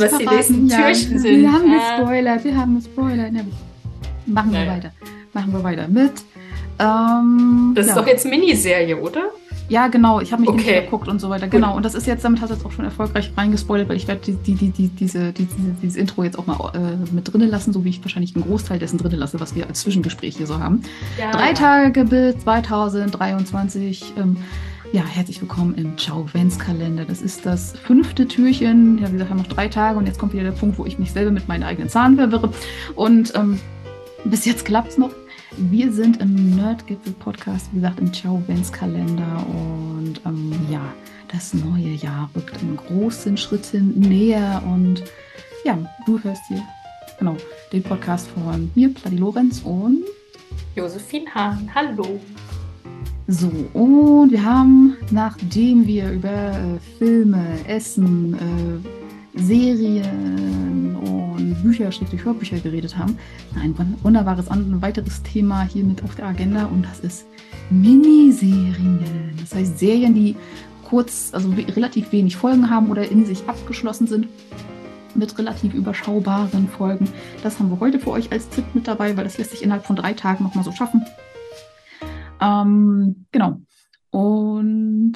was verraten. die nächsten ja, Türchen sind. Wir haben gespoilert, wir haben gespoilert. Ja, machen wir weiter. Machen wir weiter mit. Ähm, das ist doch jetzt Miniserie, oder? Ja, genau, ich habe mich Okay. geguckt und so weiter. Genau, und das ist jetzt, damit hat es auch schon erfolgreich reingespoilert, weil ich werde die, die, die, die, diese, die, diese, dieses Intro jetzt auch mal äh, mit drinnen lassen, so wie ich wahrscheinlich einen Großteil dessen drinnen lasse, was wir als Zwischengespräch hier so haben. Ja. Drei Tage bis 2023. Ähm, ja, herzlich willkommen im Ciao Vents Kalender. Das ist das fünfte Türchen. Ja, wie gesagt, wir haben noch drei Tage und jetzt kommt wieder der Punkt, wo ich mich selber mit meinen eigenen Zahlen verwirre. Und ähm, bis jetzt klappt es noch. Wir sind im Nerdgipfel-Podcast, wie gesagt, im Ciao Vents Kalender. Und ähm, ja, das neue Jahr rückt in großen Schritten näher. Und ja, du hörst hier genau den Podcast von mir, Pladi Lorenz und Josephine Hahn, hallo. So, und wir haben, nachdem wir über äh, Filme, Essen, äh, Serien und Bücher, schrägstrich Hörbücher geredet haben, ein wun- wunderbares an, weiteres Thema hier mit auf der Agenda und das ist Miniserien. Das heißt Serien, die kurz, also relativ wenig Folgen haben oder in sich abgeschlossen sind mit relativ überschaubaren Folgen. Das haben wir heute für euch als Tipp mit dabei, weil das lässt sich innerhalb von drei Tagen nochmal so schaffen. Ähm, genau. Und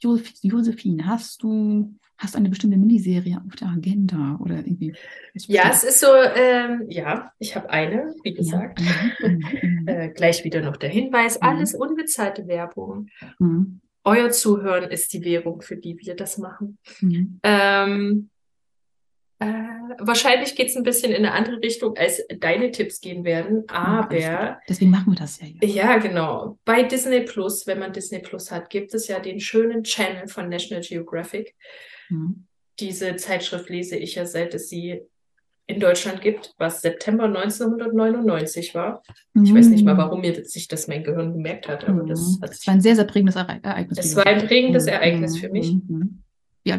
Josephine, hast du hast eine bestimmte Miniserie auf der Agenda oder irgendwie? Ja, es ist so, ähm, ja, ich habe eine, wie gesagt. Ja. Mhm. Mhm. Äh, gleich wieder noch der Hinweis, Mhm. alles unbezahlte Werbung. Mhm. Euer Zuhören ist die Währung, für die wir das machen. Mhm. Ähm, äh, wahrscheinlich geht es ein bisschen in eine andere Richtung, als deine Tipps gehen werden, alles aber. Deswegen machen wir das ja hier. ja, genau. Bei Disney Plus, wenn man Disney Plus hat, gibt es ja den schönen Channel von National Geographic. Mhm. Diese Zeitschrift lese ich ja, seit es sie in Deutschland gibt, was September 1999 war. Ich weiß nicht mal, Mhm. warum mir sich das mein Gehirn gemerkt hat, aber das Mhm. hat Das war ein sehr, sehr prägendes Erei- Ereignis. Es war ein prägendes Mhm. Ereignis für mich. Mhm.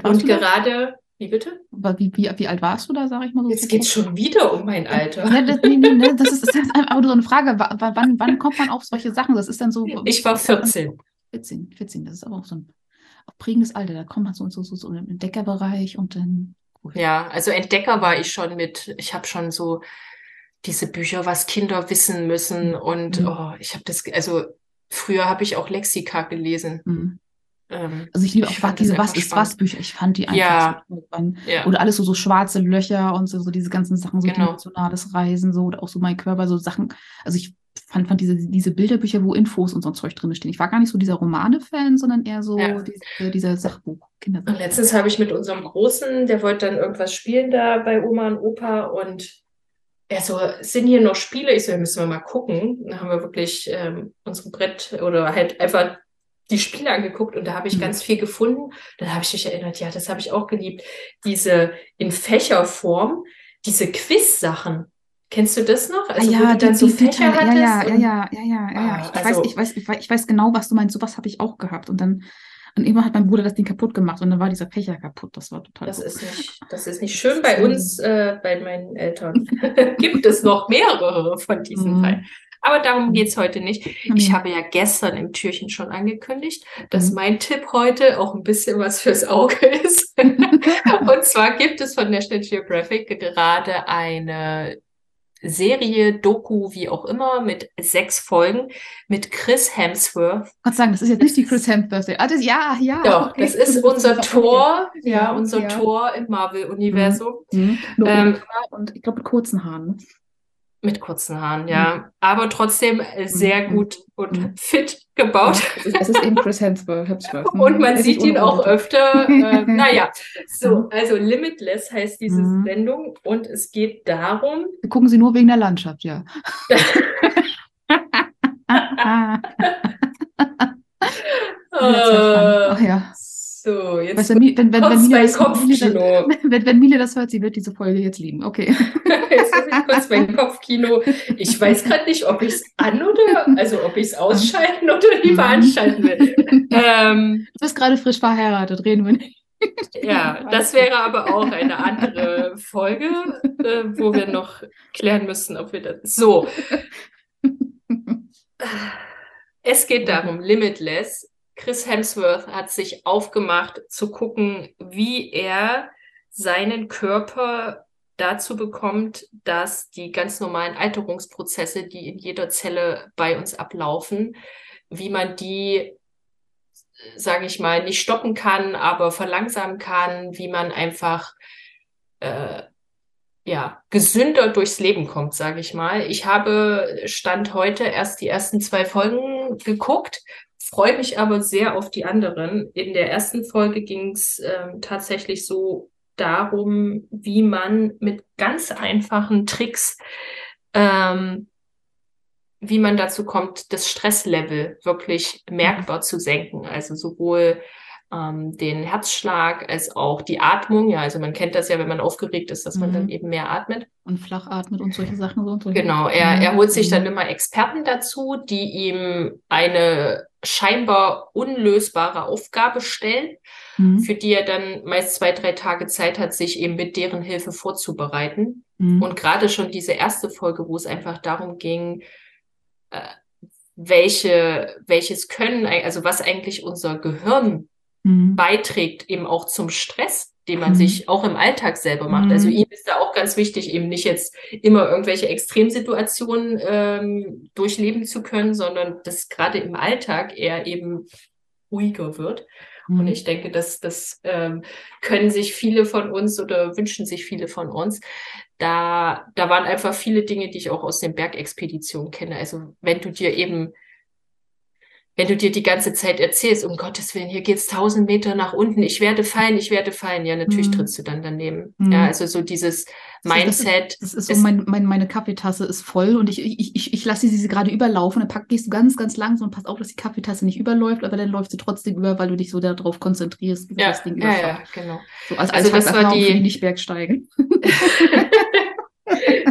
Und gerade, wie bitte? Wie, wie, wie alt warst du da, sag ich mal so? Jetzt geht es schon wieder um mein Alter. Ja, das, nee, nee, nee, das ist, das ist einfach nur so eine Frage. Wa- wa- Wann, wann kommt man auf solche Sachen? Das ist dann so. Ich war 14. 14, 14, das ist aber auch so ein auch prägendes Alter. Da kommt man so, so, so, so im Entdeckerbereich und dann. cool. Ja, also Entdecker war ich schon mit, ich habe schon so diese Bücher, was Kinder wissen müssen und Mhm. oh, ich habe das, also früher habe ich auch Lexika gelesen. Mhm. Ähm, Also ich liebe auch Ich fand diese Was ist was Bücher. Ich fand die einfach Ja. so spannend. ja, Oder alles so, so schwarze Löcher und so, so diese ganzen Sachen, so Genau. dimensionales Reisen, so oder auch so mein Körper, so Sachen. Also ich fand, fand diese, diese Bilderbücher, wo Infos und so ein Zeug drin stehen. Ich war gar nicht so dieser Romane-Fan, sondern eher so Ja. diese, dieser Sachbuch, Und Kinderbuch. letztens habe ich mit unserem Großen, der wollte dann irgendwas spielen da bei Oma und Opa und er so, sind hier noch Spiele? Ich so, ja, müssen wir mal gucken. Dann haben wir wirklich ähm, unsere Brett oder halt einfach die Spiele angeguckt und da habe ich Mhm. ganz viel gefunden. Dann habe ich mich erinnert, ja, das habe ich auch geliebt. Diese in Fächerform, diese Quiz-Sachen. Kennst du das noch? Also, ah, ja, du dann so Fächer Teile, ja, ja, hattest ja, ja, ja, ja, ja, ja. Ah, Ich also- weiß, ich weiß, ich weiß, ich weiß genau, was du meinst. Sowas habe ich auch gehabt. Und dann, und irgendwann hat mein Bruder das Ding kaputt gemacht und dann war dieser Fächer kaputt. Das war total Das ist nicht, das ist nicht schön. Bei uns, äh, bei meinen Eltern, gibt es noch mehrere von diesen Mhm. Teilen. Aber darum geht's heute nicht. Ich Mhm. habe ja gestern im Türchen schon angekündigt, dass Mhm. mein Tipp heute auch ein bisschen was fürs Auge ist. Und zwar gibt es von National Geographic gerade eine Serie, Doku, wie auch immer, mit sechs Folgen mit Chris Hemsworth. Gott sagen, das ist jetzt nicht die Chris Hemsworth. Ah, das, ja, ja. Doch, okay. das ist unser Okay. Tor, ja, Ja, unser ja. Tor im Marvel-Universum. Mhm. Ähm, und ich glaube mit kurzen Haaren. Mit kurzen Haaren, ja. Aber trotzdem äh, sehr Mhm. gut und Mhm. fit gebaut. Ja, es, ist, es eben Chris Hemsworth. Hemsworth. Mhm. Und man ist sieht ihn auch öfter. Äh, naja, so, Mhm. also Limitless heißt diese Mhm. Sendung und es geht darum, Wir gucken sie nur wegen der Landschaft, ja. Ach äh, ja. So, jetzt Weißt du, wenn, wenn, wenn, Mila das, wenn, wenn, Mila das hört, sie wird diese Folge jetzt lieben. Okay. Jetzt ist ich kurz mein Kopfkino. Ich weiß gerade nicht, ob ich es an oder, also ob ich es ausschalten oder lieber Mhm. anschalten will. Ähm, Du bist gerade frisch verheiratet, reden wir nicht. Ja, das wäre aber auch eine andere Folge, äh, wo wir noch klären müssen, ob wir das. So. Es geht darum, Limitless. Chris Hemsworth hat sich aufgemacht zu gucken, wie er seinen Körper dazu bekommt, dass die ganz normalen Alterungsprozesse, die in jeder Zelle bei uns ablaufen, wie man die, sage ich mal, nicht stoppen kann, aber verlangsamen kann, wie man einfach äh, ja, gesünder durchs Leben kommt, sage ich mal. Ich habe Stand heute erst die ersten zwei Folgen geguckt, freue mich aber sehr auf die anderen. In der ersten Folge ging es äh, tatsächlich so darum, wie man mit ganz einfachen Tricks, ähm, wie man dazu kommt, das Stresslevel wirklich merkbar zu senken. Also sowohl ähm, den Herzschlag als auch die Atmung. Ja, also man kennt das ja, wenn man aufgeregt ist, dass man dann mhm. eben mehr atmet. Und flach atmet und solche Sachen. So und so. Genau, er, er holt sich dann mhm. immer Experten dazu, die ihm eine scheinbar unlösbare Aufgabe stellen, mhm. für die er dann meist zwei, drei Tage Zeit hat, sich eben mit deren Hilfe vorzubereiten. Mhm. Und gerade schon diese erste Folge, wo es einfach darum ging, äh, welche, welches Können, also was eigentlich unser Gehirn mhm. beiträgt eben auch zum Stress, den man mhm. sich auch im Alltag selber macht. Also mhm. ihm ist da auch ganz wichtig, eben nicht jetzt immer irgendwelche Extremsituationen ähm, durchleben zu können, sondern dass gerade im Alltag er eben ruhiger wird. Und mhm. ich denke, dass das ähm, können sich viele von uns oder wünschen sich viele von uns. Da, da waren einfach viele Dinge, die ich auch aus den Bergexpeditionen kenne. Also wenn du dir eben wenn du dir die ganze Zeit erzählst, um Gottes Willen, hier geht's tausend Meter nach unten, ich werde fallen, ich werde fallen, ja, natürlich mhm. trittst du dann daneben. Mhm. Ja, also so dieses Mindset. Das ist, das ist so, mein, mein, meine Kaffeetasse ist voll und ich, ich, ich, ich lasse sie gerade überlaufen, dann pack, gehst du ganz, ganz langsam und passt auf, dass die Kaffeetasse nicht überläuft, aber dann läuft sie trotzdem über, weil du dich so darauf konzentrierst, wie ja, das Ding. Ja, ja, genau. So als also das war die, die nicht Bergsteigen.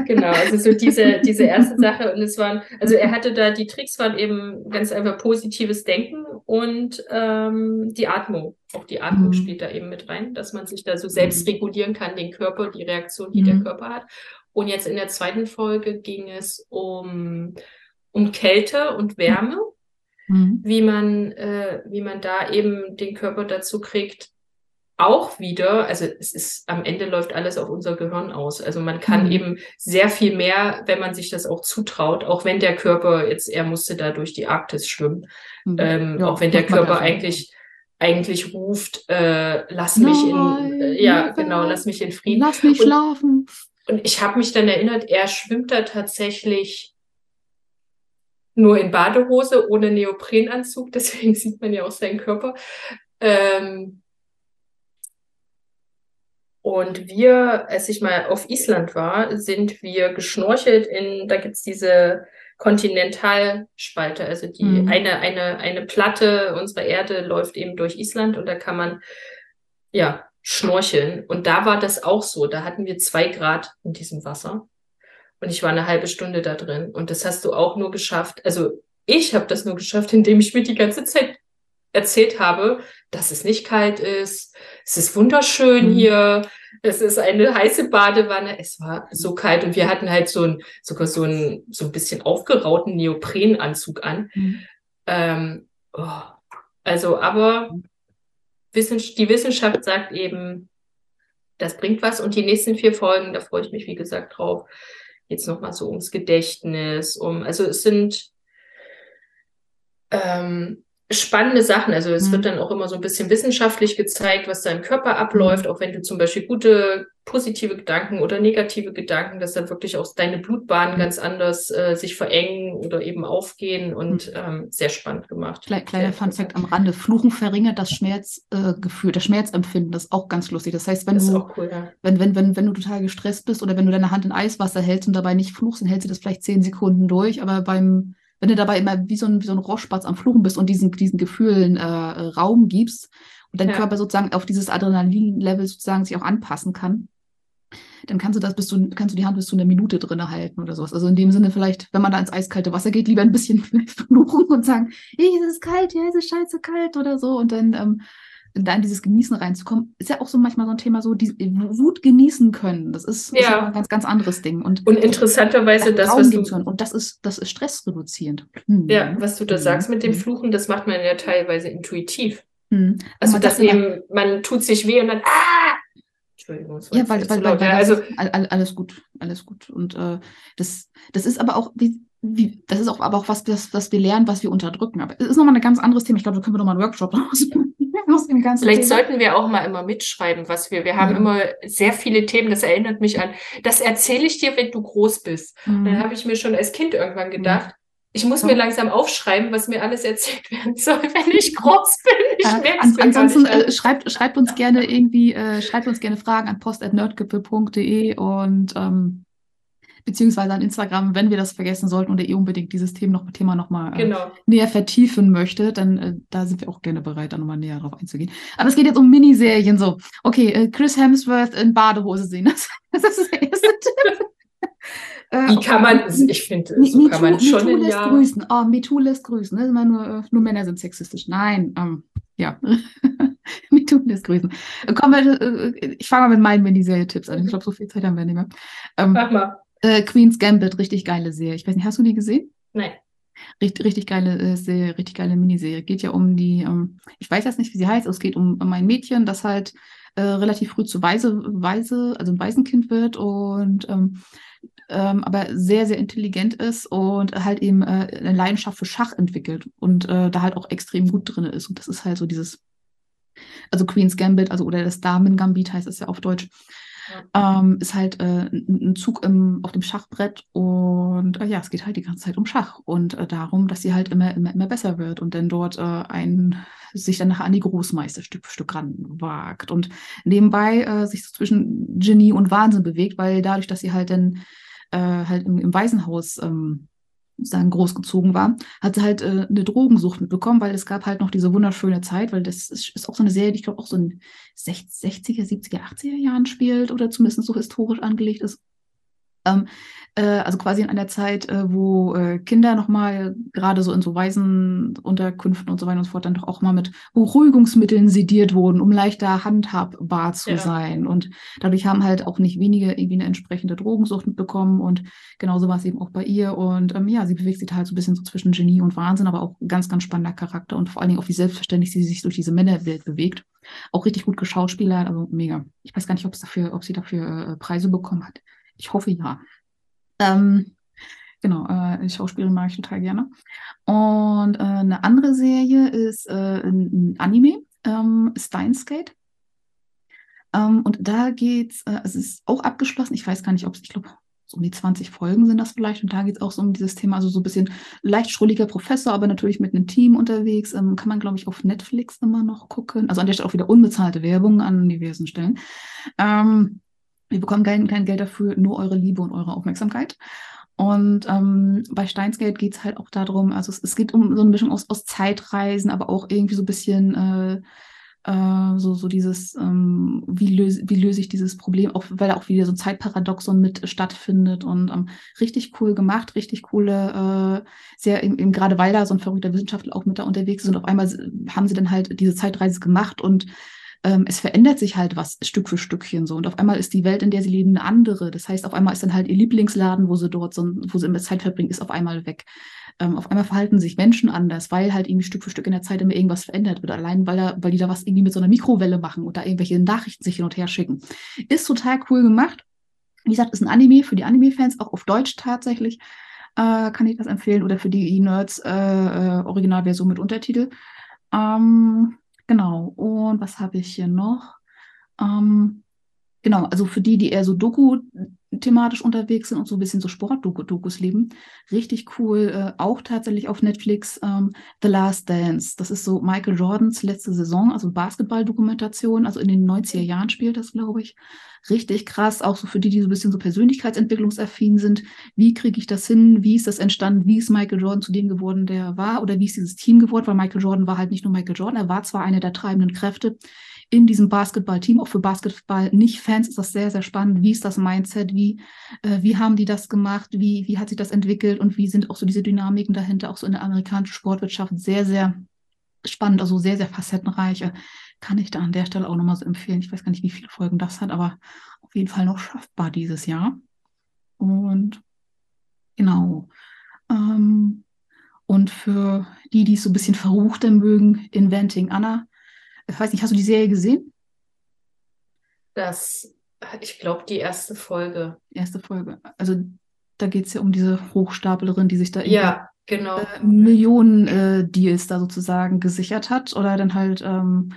genau, also so diese, diese erste Sache. Und es waren, also er hatte da, die Tricks waren eben ganz einfach positives Denken und ähm, die Atmung. Auch die Atmung mhm. spielt da eben mit rein, dass man sich da so selbst mhm. regulieren kann, den Körper, die Reaktion, die mhm. der Körper hat. Und jetzt in der zweiten Folge ging es um, um Kälte und Wärme. Mhm. Wie man, äh, wie man da eben den Körper dazu kriegt, auch wieder, also es ist am Ende läuft alles auf unser Gehirn aus. Also man kann mhm. eben sehr viel mehr, wenn man sich das auch zutraut, auch wenn der Körper jetzt, er musste da durch die Arktis schwimmen, mhm. ähm, ja, auch wenn der Körper eigentlich eigentlich ruft, äh, lass Nein, mich in, äh, ja genau, lass mich in Frieden. Lass mich und, schlafen. Und ich habe mich dann erinnert, er schwimmt da tatsächlich nur in Badehose ohne Neoprenanzug, deswegen sieht man ja auch seinen Körper. Ähm, und wir, als ich mal auf Island war, sind wir geschnorchelt in, da gibt's diese Kontinentalspalte, also die mhm. eine, eine, eine Platte unserer Erde läuft eben durch Island und da kann man ja schnorcheln. Und da war das auch so. Da hatten wir zwei Grad in diesem Wasser. Und ich war eine halbe Stunde da drin. Und das hast du auch nur geschafft. Also ich habe das nur geschafft, indem ich mir die ganze Zeit erzählt habe, dass es nicht kalt ist. Es ist wunderschön mhm. hier. Es ist eine heiße Badewanne. Es war so kalt und wir hatten halt so ein, sogar so ein, so ein bisschen aufgerauten Neoprenanzug an. Mhm. Ähm, oh. Also, aber die Wissenschaft sagt eben, das bringt was und die nächsten vier Folgen, da freue ich mich, wie gesagt, drauf. Jetzt nochmal so ums Gedächtnis, um, also es sind, ähm, spannende Sachen. Also es mhm. wird dann auch immer so ein bisschen wissenschaftlich gezeigt, was da im Körper abläuft, mhm. auch wenn du zum Beispiel gute positive Gedanken oder negative Gedanken, dass dann wirklich auch deine Blutbahnen mhm. ganz anders äh, sich verengen oder eben aufgehen und mhm. ähm, sehr spannend gemacht. Kleiner, kleiner Funfact am Rande. Fluchen verringert das Schmerzgefühl, äh, das Schmerzempfinden, das ist auch ganz lustig. Das heißt, wenn das du, cool, ja. wenn, wenn, wenn, wenn du total gestresst bist oder wenn du deine Hand in Eiswasser hältst und dabei nicht fluchst, dann hältst du das vielleicht zehn Sekunden durch, aber beim wenn du dabei immer wie so ein, wie so ein Rohrspatz am Fluchen bist und diesen, diesen Gefühlen äh, Raum gibst und dein ja. Körper sozusagen auf dieses Adrenalin-Level sozusagen sich auch anpassen kann, dann kannst du das bis zu, kannst du die Hand bis zu einer Minute drin halten oder sowas. Also in dem Sinne vielleicht, wenn man da ins eiskalte Wasser geht, lieber ein bisschen fluchen und sagen, hey, es ist kalt, ja, es ist scheiße kalt oder so und dann ähm, da in dieses Genießen reinzukommen, ist ja auch so manchmal so ein Thema, so die Wut genießen können. Das ist, ja. ist ein ganz, ganz anderes Ding. Und, und interessanterweise das, was du... Und das ist, das ist stressreduzierend. Hm. Ja, was du da hm. sagst mit dem hm. Fluchen, das macht man ja teilweise intuitiv. Hm. Also, dass eben, man tut sich weh und dann, ah! Entschuldigung. Ja, weil, weil, weil, weil also alles gut, alles gut. Und äh, das, das ist aber auch, wie, wie, das ist auch aber auch was, das, was wir lernen, was wir unterdrücken. Aber es ist nochmal ein ganz anderes Thema. Ich glaube, da können wir nochmal einen Workshop raus. Aus dem ganzen Vielleicht Thema. sollten wir auch mal immer mitschreiben, was wir. Wir haben ja. immer sehr viele Themen. Das erinnert mich an. Das erzähle ich dir, wenn du groß bist. Mhm. Dann habe ich mir schon als Kind irgendwann gedacht, ich muss mir langsam aufschreiben, was mir alles erzählt werden soll, wenn ich groß bin. Ich äh, an, ansonsten äh, schreibt, schreibt uns gerne irgendwie, äh, schreibt uns gerne Fragen an post.nerdgipfel.de und ähm, beziehungsweise an Instagram, wenn wir das vergessen sollten und ihr unbedingt dieses Thema noch, Thema noch mal äh, genau. näher vertiefen möchte, dann äh, da sind wir auch gerne bereit, da nochmal näher drauf einzugehen. Aber es geht jetzt um Miniserien so. Okay, äh, Chris Hemsworth in Badehose sehen. Das, das ist der erste Tipp. Äh, Wie kann man, ich finde, so Me kann man schon MeToo lässt ja. grüßen. Oh, MeToo lässt grüßen. Ne? Immer nur, äh, nur Männer sind sexistisch. Nein, ähm, ja. MeToo lässt grüßen. Kommen wir, äh, ich fange mal mit meinen Miniserie-Tipps an. Ich glaube, so viel Zeit haben wir nicht mehr. Ähm, Mach mal. Äh, Queen's Gambit, richtig geile Serie. Ich weiß nicht, hast du die gesehen? Nein. Richtig, richtig geile äh, Serie, richtig geile Miniserie. Geht ja um die, ähm, ich weiß jetzt nicht, wie sie heißt, es geht um, um ein Mädchen, das halt äh, relativ früh zu Weise, Weise, also ein Waisenkind wird und ähm, ähm, aber sehr, sehr intelligent ist und halt eben äh, eine Leidenschaft für Schach entwickelt und äh, da halt auch extrem gut drin ist. Und das ist halt so dieses, also Queen's Gambit, also oder das Damen Gambit heißt es ja auf Deutsch. Ähm, ist halt äh, ein Zug im, auf dem Schachbrett und äh, ja, es geht halt die ganze Zeit um Schach und äh, darum, dass sie halt immer, immer, immer besser wird und dann dort äh, ein, sich dann nachher an die Großmeister Stück für Stück ranwagt und nebenbei äh, sich so zwischen Genie und Wahnsinn bewegt, weil dadurch, dass sie halt dann äh, halt im, im Waisenhaus ähm, sozusagen großgezogen war, hat sie halt äh, eine Drogensucht mitbekommen, weil es gab halt noch diese wunderschöne Zeit, weil das ist, ist auch so eine Serie, die ich glaube auch so in 60er, 70er, 80er Jahren spielt oder zumindest so historisch angelegt ist. Ähm, äh, also quasi in einer Zeit, äh, wo äh, Kinder nochmal gerade so in so Waisenunterkünften und so weiter und so fort dann doch auch mal mit Beruhigungsmitteln sediert wurden, um leichter handhabbar zu ja. sein. Und dadurch haben halt auch nicht wenige irgendwie eine entsprechende Drogensucht mitbekommen und genauso war es eben auch bei ihr. Und ähm, ja, sie bewegt sich halt so ein bisschen so zwischen Genie und Wahnsinn, aber auch ganz, ganz spannender Charakter und vor allen Dingen auch wie selbstverständlich sie sich durch diese Männerwelt bewegt. Auch richtig gut geschauspielert, also mega. Ich weiß gar nicht, ob es dafür, ob sie dafür äh, Preise bekommen hat. Ich hoffe ja. Ähm, genau, äh, Schauspielerin mag ich total gerne. Und äh, eine andere Serie ist äh, ein, Anime, ähm, Steins Gate. Ähm, und da geht's, äh, es ist auch abgeschlossen. Ich weiß gar nicht, ob es, ich glaube, so um die 20 Folgen sind das vielleicht. Und da geht es auch so um dieses Thema, also so ein bisschen leicht schrulliger Professor, aber natürlich mit einem Team unterwegs. Ähm, kann man, glaube ich, auf Netflix immer noch gucken. Also an der Stelle auch wieder unbezahlte Werbung an diversen Stellen. Ähm, wir bekommen kein, kein Geld dafür, nur eure Liebe und eure Aufmerksamkeit. Und ähm, bei Steinsgate geht es halt auch darum, also es, es, geht um so eine Mischung aus, aus Zeitreisen, aber auch irgendwie so ein bisschen äh, äh, so, so dieses, ähm, wie, löse, wie löse ich dieses Problem, auch weil da auch wieder so ein Zeitparadoxon mit stattfindet und ähm, richtig cool gemacht, richtig coole, äh, sehr, eben, eben gerade weil da so ein verrückter Wissenschaftler auch mit da unterwegs ist und auf einmal haben sie dann halt diese Zeitreise gemacht und ähm, es verändert sich halt was Stück für Stückchen so. Und auf einmal ist die Welt, in der sie leben, eine andere. Das heißt, auf einmal ist dann halt ihr Lieblingsladen, wo sie dort so, wo sie immer Zeit verbringen, ist auf einmal weg. Ähm, auf einmal verhalten sich Menschen anders, weil halt irgendwie Stück für Stück in der Zeit immer irgendwas verändert wird. Allein weil, da, weil die da was irgendwie mit so einer Mikrowelle machen oder irgendwelche Nachrichten sich hin und her schicken. Ist total cool gemacht. Wie gesagt, ist ein Anime für die Anime-Fans, auch auf Deutsch tatsächlich. Äh, kann ich das empfehlen. Oder für die E-Nerds äh, äh, Originalversion mit Untertitel. Ähm, Genau. Und was habe ich hier noch? Ähm, genau, also für die, die eher so Doku thematisch unterwegs sind und so ein bisschen so Sportdokus leben. Richtig cool. Äh, auch tatsächlich auf Netflix ähm, The Last Dance. Das ist so Michael Jordans letzte Saison, also Basketball-Dokumentation. Also in den 90er Jahren spielt das, glaube ich. Richtig krass. Auch so für die, die so ein bisschen so persönlichkeitsentwicklungsaffin sind. Wie kriege ich das hin? Wie ist das entstanden? Wie ist Michael Jordan zu dem geworden, der er war? Oder wie ist dieses Team geworden? Weil Michael Jordan war halt nicht nur Michael Jordan. Er war zwar einer der treibenden Kräfte in diesem Basketball-Team. Auch für Basketball-Nicht-Fans ist das sehr, sehr spannend. Wie ist das Mindset? Wie, äh, wie haben die das gemacht? Wie, wie hat sich das entwickelt? Und wie sind auch so diese Dynamiken dahinter, auch so in der amerikanischen Sportwirtschaft sehr, sehr spannend, also sehr, sehr facettenreich. Kann ich da an der Stelle auch nochmal so empfehlen. Ich weiß gar nicht, wie viele Folgen das hat, aber auf jeden Fall noch schaffbar dieses Jahr. Und genau. Ähm, und für die, die es so ein bisschen verruchter mögen, Inventing Anna ich weiß nicht, hast du die Serie gesehen? Das ich glaube, die erste Folge. Erste Folge. Also da geht es ja um diese Hochstaplerin, die sich da ja, genau. äh, Millionen äh, Deals da sozusagen gesichert hat oder dann halt ähm,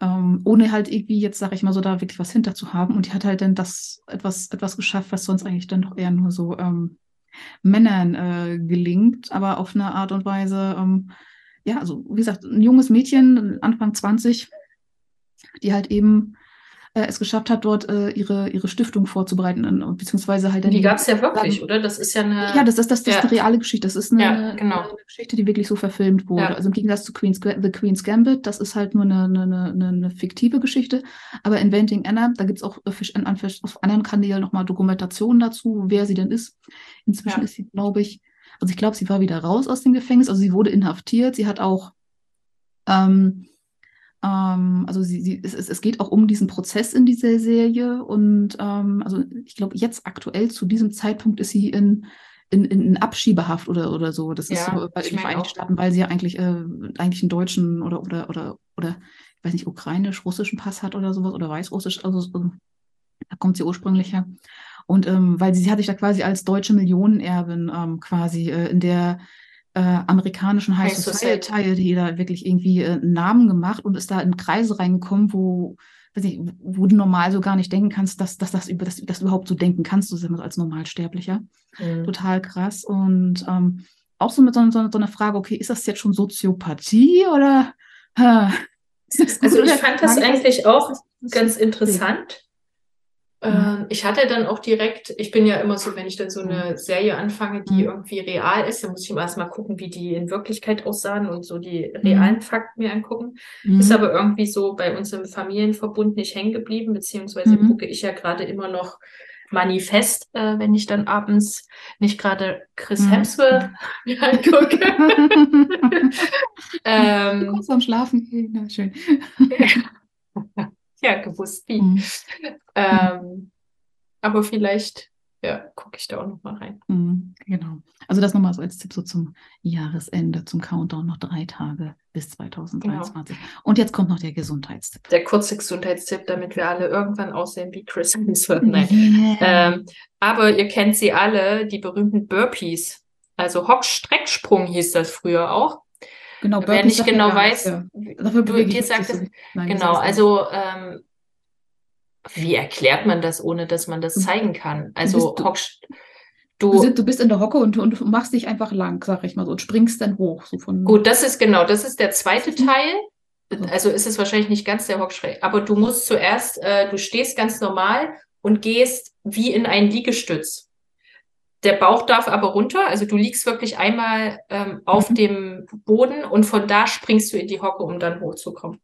ähm, ohne halt irgendwie jetzt, sag ich mal so, da wirklich was hinter zu haben. Und die hat halt dann das etwas, etwas geschafft, was sonst eigentlich dann doch eher nur so ähm, Männern äh, gelingt, aber auf eine Art und Weise, ähm, ja, also wie gesagt, ein junges Mädchen, Anfang 20, die halt eben äh, es geschafft hat, dort äh, ihre, ihre Stiftung vorzubereiten, beziehungsweise halt dann. Die gab es ja wirklich, oder? Das ist ja eine. Ja, das, das, das, das ja. ist eine reale Geschichte. Das ist eine, ja, genau. eine, Geschichte, die wirklich so verfilmt wurde. Ja. Also im Gegensatz zu Queen's, The Queen's Gambit, das ist halt nur eine, eine, eine, eine fiktive Geschichte. Aber Inventing Anna, da gibt es auch auf anderen Kanälen nochmal Dokumentationen dazu, wer sie denn ist. Inzwischen ist sie, glaube ich, also ich glaube, sie war wieder raus aus dem Gefängnis. Also sie wurde inhaftiert. Sie hat auch ähm, ähm, also sie, sie, es, es geht auch um diesen Prozess in dieser Serie und ähm, also ich glaube, jetzt aktuell zu diesem Zeitpunkt ist sie in, in, in Abschiebehaft oder, oder so. Das ist so bei den Vereinigten Staaten, weil sie ja eigentlich, äh, eigentlich einen deutschen oder, oder, oder, oder, ich weiß nicht, ukrainisch-russischen Pass hat oder sowas oder weißrussisch, also, also da kommt sie ursprünglich her. Und ähm, weil sie, sie hat sich da quasi als deutsche Millionenerbin ähm, quasi äh, in der äh, amerikanischen High, Society, Society da wirklich irgendwie äh, einen Namen gemacht und ist da in Kreise reingekommen, wo, weiß ich, wo du normal so gar nicht denken kannst, dass, dass, das, dass, dass du überhaupt so denken kannst, du als Normalsterblicher. Mhm. Total krass. Und ähm, auch so mit so, so, so, einer Frage, okay, ist das jetzt schon Soziopathie oder? Äh, also ich fand das eigentlich auch ganz interessant Mhm. Ähm, ich hatte dann auch direkt, ich bin ja immer so, wenn ich dann so eine mhm. Serie anfange, die mhm. irgendwie real ist, dann muss ich immer erstmal gucken, wie die in Wirklichkeit aussahen und so die realen Fakten mir angucken. Mhm. Ist aber irgendwie so bei uns im Familienverbund nicht hängen geblieben, beziehungsweise mhm. gucke ich ja gerade immer noch Manifest, äh, wenn ich dann abends nicht gerade Chris mhm. Hemsworth mir angucke. ähm, Kurz am Schlafen gehen, na schön. ja gewusst wie. Mhm. Ähm, aber vielleicht ja, gucke ich da auch noch mal rein. Mhm, genau. Also das nochmal so als Tipp so zum Jahresende, zum Countdown, noch drei Tage bis 2023. Genau. Und jetzt kommt noch der Gesundheitstipp. Der kurze Gesundheitstipp, damit wir alle irgendwann aussehen wie Chris Hemsworth. Nein. Yeah. Ähm, aber ihr kennt sie alle, die berühmten Burpees. Also Hock-Strecksprung hieß das früher auch. Genau, Wer nicht genau weiß, ja. Dafür du, dir sagt es, genau, also ähm, wie erklärt man das, ohne dass man das zeigen kann? Also du, bist, du, du, du, bist in der Hocke und, und machst dich einfach lang, sag ich mal so, und springst dann hoch. So von Gut, das ist genau, das ist der zweite Teil. Also ist es wahrscheinlich nicht ganz der Hockschreck, aber du musst zuerst, äh, du stehst ganz normal und gehst wie in ein Liegestütz. Der Bauch darf aber runter, also du liegst wirklich einmal ähm, auf mhm. dem Boden und von da springst du in die Hocke, um dann hochzukommen.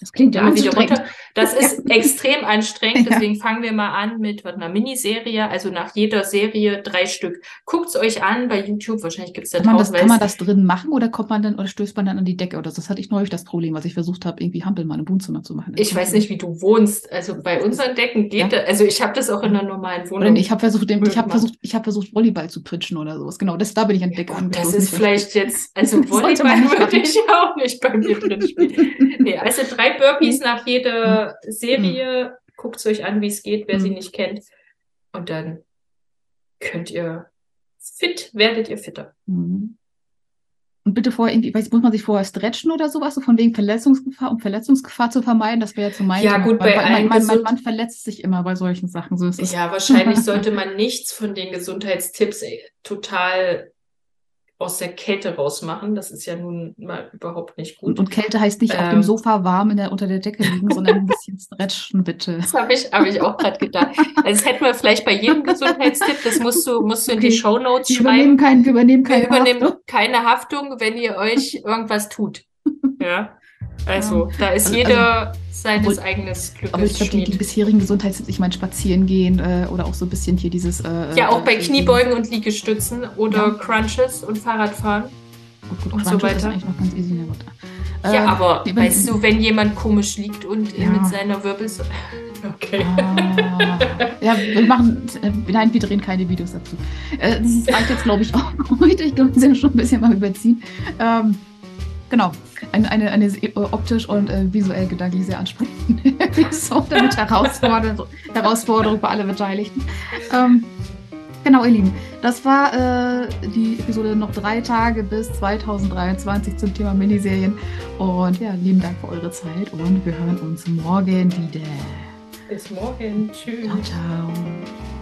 Das klingt ja wieder runter. Das ist ja. extrem anstrengend. Deswegen ja. fangen wir mal an mit einer Miniserie. Also nach jeder Serie drei Stück. Guckt's euch an bei YouTube. Wahrscheinlich gibt's da kann man das, Kann man das drin machen oder kommt man dann oder stößt man dann an die Decke oder so? Das hatte ich neulich das Problem, als ich versucht habe, irgendwie Hampel mal im Wohnzimmer zu machen. Ich weiß nicht, wie du wohnst. Also bei unseren Decken geht ja. also ich habe das auch in einer normalen Wohnung. ich habe versucht, ich habe versucht, ich habe versucht, Volleyball zu pitchen oder sowas. Genau, das da bin ich an Decke ja, Das ist vielleicht jetzt, also Volleyball würde ich auch nicht bei mir drin spielen. nee, also drei Burpees nach jede hm. Serie, hm. guckt es euch an, wie es geht, wer sie nicht kennt. Und dann könnt ihr fit, werdet ihr fitter. Und bitte vorher irgendwie, weiß, muss man sich vorher stretchen oder sowas, so von wegen Verletzungsgefahr, um Verletzungsgefahr zu vermeiden? Das wäre ja zu meinen. Ja, gut, bei allen man, man, man, verletzt sich immer bei solchen Sachen. So. Ja, wahrscheinlich sollte man nichts von den Gesundheitstipps total aus der Kälte rausmachen. Das ist ja nun mal überhaupt nicht gut. Und Kälte heißt nicht ähm, auf dem ähm. Sofa warm in der, unter der Decke liegen, sondern ein bisschen stretchen, bitte. Das habe ich, hab ich auch gerade gedacht. Also das hätten wir vielleicht bei jedem Gesundheitstipp, das musst du, musst du in okay. die Show Notes schreiben. Übernehmen kein, übernehmen keine wir übernehmen Haftung. keine Haftung, wenn ihr euch irgendwas tut. Ja. Also, da ist also, jeder also, seines obwohl, eigenes Glückes Aber ich glaube, die, die, bisherigen Gesundheitstipps, ich meine, spazieren gehen äh, oder auch so ein bisschen hier dieses. Äh, ja, auch bei äh, Kniebeugen und Liegestützen oder ja. Crunches und Fahrradfahren. Gut, gut, und Crunches so weiter. ist eigentlich noch ganz easy. Ja, ja aber die, weißt du, wenn jemand komisch liegt und ja. mit seiner Wirbelsäule. Okay. Ah, ja, wir machen, äh, nein, wir drehen keine Videos dazu. Äh, das reicht jetzt, glaube ich, auch heute. Ich glaube, wir sind schon ein bisschen mal überziehen. Ähm, genau. Eine, eine, eine optisch und äh, visuell gedanklich sehr ansprechende Episode mit Herausforderung, Herausforderung für alle Beteiligten. Ähm, genau, ihr Lieben, das war äh, die Episode noch drei Tage bis 2023 zum Thema Miniserien. Und ja, lieben Dank für eure Zeit und wir hören uns morgen wieder. Bis morgen. Tschüss. Ciao, ciao.